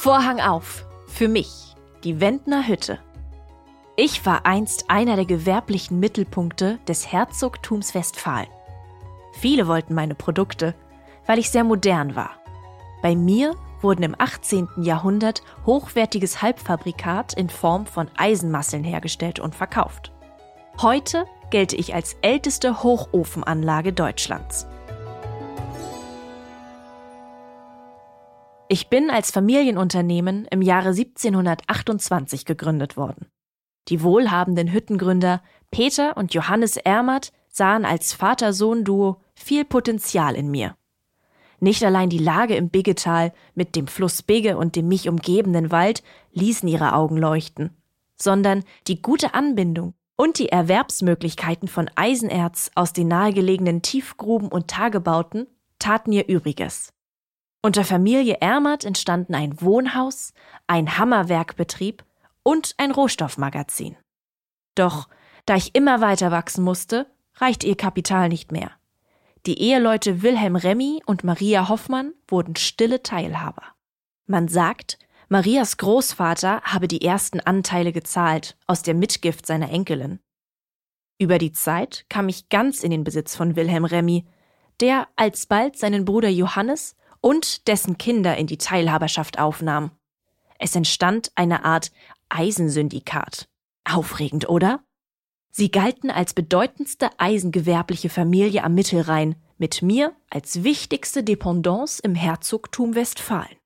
Vorhang auf. Für mich, die Wendner Hütte. Ich war einst einer der gewerblichen Mittelpunkte des Herzogtums Westfalen. Viele wollten meine Produkte, weil ich sehr modern war. Bei mir wurden im 18. Jahrhundert hochwertiges Halbfabrikat in Form von Eisenmasseln hergestellt und verkauft. Heute gelte ich als älteste Hochofenanlage Deutschlands. Ich bin als Familienunternehmen im Jahre 1728 gegründet worden. Die wohlhabenden Hüttengründer Peter und Johannes Ermert sahen als Vater-Sohn-Duo viel Potenzial in mir. Nicht allein die Lage im Biggetal mit dem Fluss Bigge und dem mich umgebenden Wald ließen ihre Augen leuchten, sondern die gute Anbindung und die Erwerbsmöglichkeiten von Eisenerz aus den nahegelegenen Tiefgruben und Tagebauten taten ihr Übriges. Unter Familie Ermert entstanden ein Wohnhaus, ein Hammerwerkbetrieb und ein Rohstoffmagazin. Doch da ich immer weiter wachsen musste, reichte ihr Kapital nicht mehr. Die Eheleute Wilhelm Remy und Maria Hoffmann wurden stille Teilhaber. Man sagt, Marias Großvater habe die ersten Anteile gezahlt aus der Mitgift seiner Enkelin. Über die Zeit kam ich ganz in den Besitz von Wilhelm Remy, der alsbald seinen Bruder Johannes und dessen Kinder in die Teilhaberschaft aufnahm. Es entstand eine Art Eisensyndikat. Aufregend, oder? Sie galten als bedeutendste eisengewerbliche Familie am Mittelrhein, mit mir als wichtigste Dependance im Herzogtum Westfalen.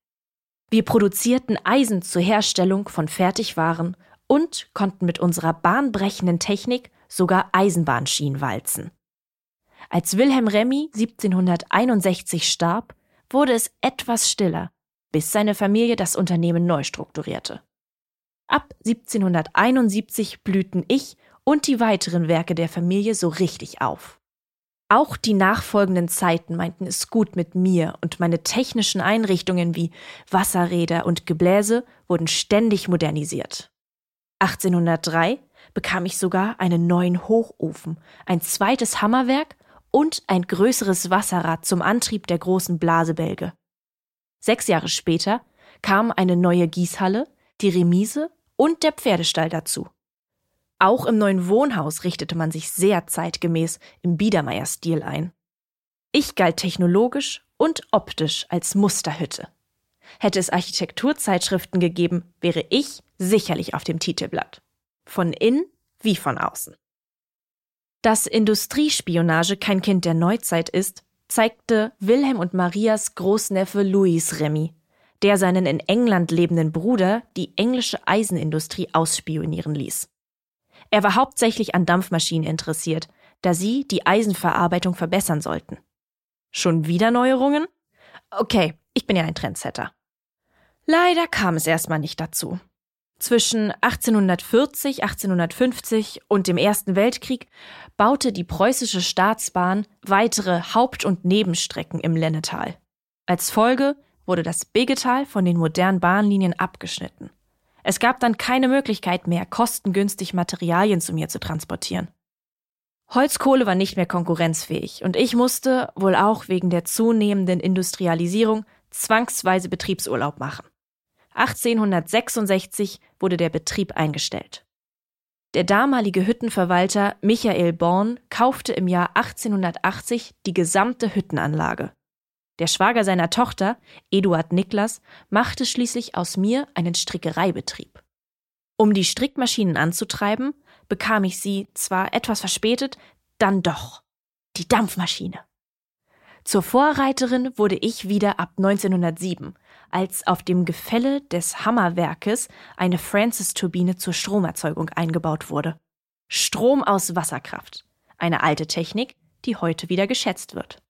Wir produzierten Eisen zur Herstellung von Fertigwaren und konnten mit unserer bahnbrechenden Technik sogar Eisenbahnschienen walzen. Als Wilhelm Remy 1761 starb, wurde es etwas stiller, bis seine Familie das Unternehmen neu strukturierte. Ab 1771 blühten ich und die weiteren Werke der Familie so richtig auf. Auch die nachfolgenden Zeiten meinten es gut mit mir und meine technischen Einrichtungen wie Wasserräder und Gebläse wurden ständig modernisiert. 1803 bekam ich sogar einen neuen Hochofen, ein zweites Hammerwerk und ein größeres Wasserrad zum Antrieb der großen Blasebälge. Sechs Jahre später kam eine neue Gießhalle, die Remise und der Pferdestall dazu. Auch im neuen Wohnhaus richtete man sich sehr zeitgemäß im Biedermeier-Stil ein. Ich galt technologisch und optisch als Musterhütte. Hätte es Architekturzeitschriften gegeben, wäre ich sicherlich auf dem Titelblatt. Von innen wie von außen. Dass Industriespionage kein Kind der Neuzeit ist, zeigte Wilhelm und Marias Großneffe Louis Remy, der seinen in England lebenden Bruder die englische Eisenindustrie ausspionieren ließ. Er war hauptsächlich an Dampfmaschinen interessiert, da sie die Eisenverarbeitung verbessern sollten. Schon wieder Neuerungen? Okay, ich bin ja ein Trendsetter. Leider kam es erstmal nicht dazu. Zwischen 1840, 1850 und dem Ersten Weltkrieg baute die preußische Staatsbahn weitere Haupt- und Nebenstrecken im Lennetal. Als Folge wurde das Begetal von den modernen Bahnlinien abgeschnitten. Es gab dann keine Möglichkeit mehr, kostengünstig Materialien zu mir zu transportieren. Holzkohle war nicht mehr konkurrenzfähig und ich musste, wohl auch wegen der zunehmenden Industrialisierung, zwangsweise Betriebsurlaub machen. 1866 wurde der Betrieb eingestellt. Der damalige Hüttenverwalter Michael Born kaufte im Jahr 1880 die gesamte Hüttenanlage. Der Schwager seiner Tochter, Eduard Niklas, machte schließlich aus mir einen Strickereibetrieb. Um die Strickmaschinen anzutreiben, bekam ich sie zwar etwas verspätet, dann doch. Die Dampfmaschine. Zur Vorreiterin wurde ich wieder ab 1907, als auf dem Gefälle des Hammerwerkes eine Francis-Turbine zur Stromerzeugung eingebaut wurde. Strom aus Wasserkraft. Eine alte Technik, die heute wieder geschätzt wird.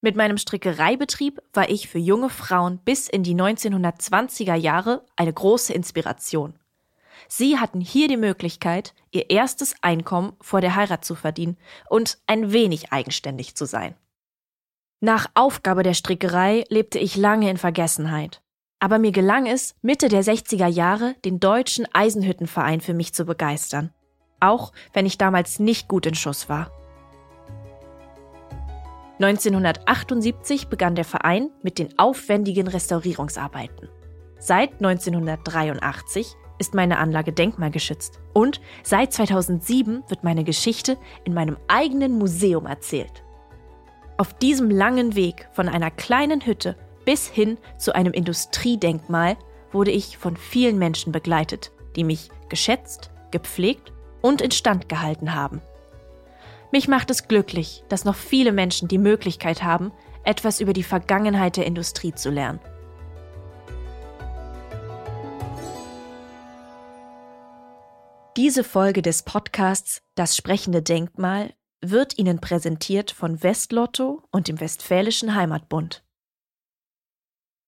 Mit meinem Strickereibetrieb war ich für junge Frauen bis in die 1920er Jahre eine große Inspiration. Sie hatten hier die Möglichkeit, ihr erstes Einkommen vor der Heirat zu verdienen und ein wenig eigenständig zu sein. Nach Aufgabe der Strickerei lebte ich lange in Vergessenheit. Aber mir gelang es, Mitte der 60er Jahre den deutschen Eisenhüttenverein für mich zu begeistern. Auch wenn ich damals nicht gut in Schuss war. 1978 begann der Verein mit den aufwendigen Restaurierungsarbeiten. Seit 1983 ist meine Anlage denkmalgeschützt und seit 2007 wird meine Geschichte in meinem eigenen Museum erzählt. Auf diesem langen Weg von einer kleinen Hütte bis hin zu einem Industriedenkmal wurde ich von vielen Menschen begleitet, die mich geschätzt, gepflegt und instand gehalten haben. Mich macht es glücklich, dass noch viele Menschen die Möglichkeit haben, etwas über die Vergangenheit der Industrie zu lernen. Diese Folge des Podcasts Das sprechende Denkmal wird Ihnen präsentiert von Westlotto und dem Westfälischen Heimatbund.